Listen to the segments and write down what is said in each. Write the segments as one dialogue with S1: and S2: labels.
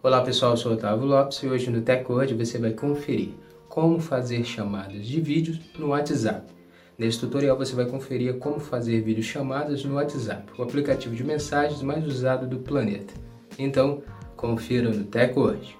S1: Olá pessoal, eu sou Otávio Lopes e hoje no TechWord você vai conferir como fazer chamadas de vídeos no WhatsApp. Nesse tutorial você vai conferir como fazer videochamadas no WhatsApp, o aplicativo de mensagens mais usado do planeta. Então, confira no TechWord.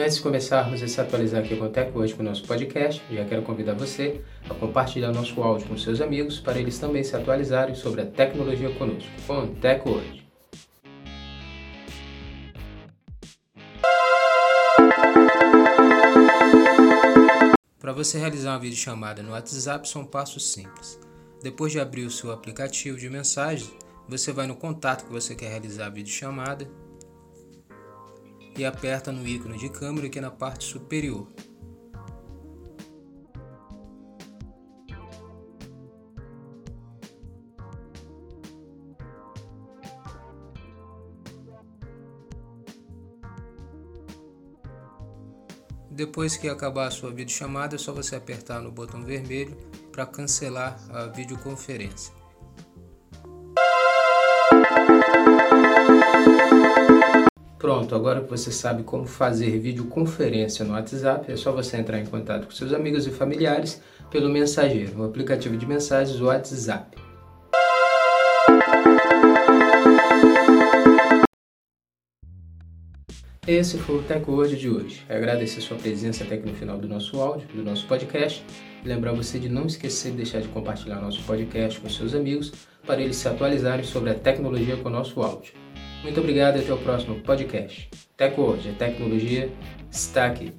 S1: Antes de começarmos a se atualizar aqui com o Tech hoje com o nosso podcast, já quero convidar você a compartilhar nosso áudio com seus amigos para eles também se atualizarem sobre a tecnologia conosco, com o Tech hoje. Para você realizar uma videochamada no WhatsApp são passos simples. Depois de abrir o seu aplicativo de mensagens, você vai no contato que você quer realizar a videochamada e aperta no ícone de câmera aqui na parte superior. Depois que acabar a sua videochamada, é só você apertar no botão vermelho para cancelar a videoconferência. Pronto, agora que você sabe como fazer videoconferência no WhatsApp, é só você entrar em contato com seus amigos e familiares pelo mensageiro, o aplicativo de mensagens WhatsApp. Esse foi o Tech Word de hoje. Agradecer sua presença até aqui no final do nosso áudio, do nosso podcast. Lembrar você de não esquecer de deixar de compartilhar nosso podcast com seus amigos para eles se atualizarem sobre a tecnologia com o nosso áudio. Muito obrigado e até o próximo podcast. Teco hoje, a tecnologia está aqui.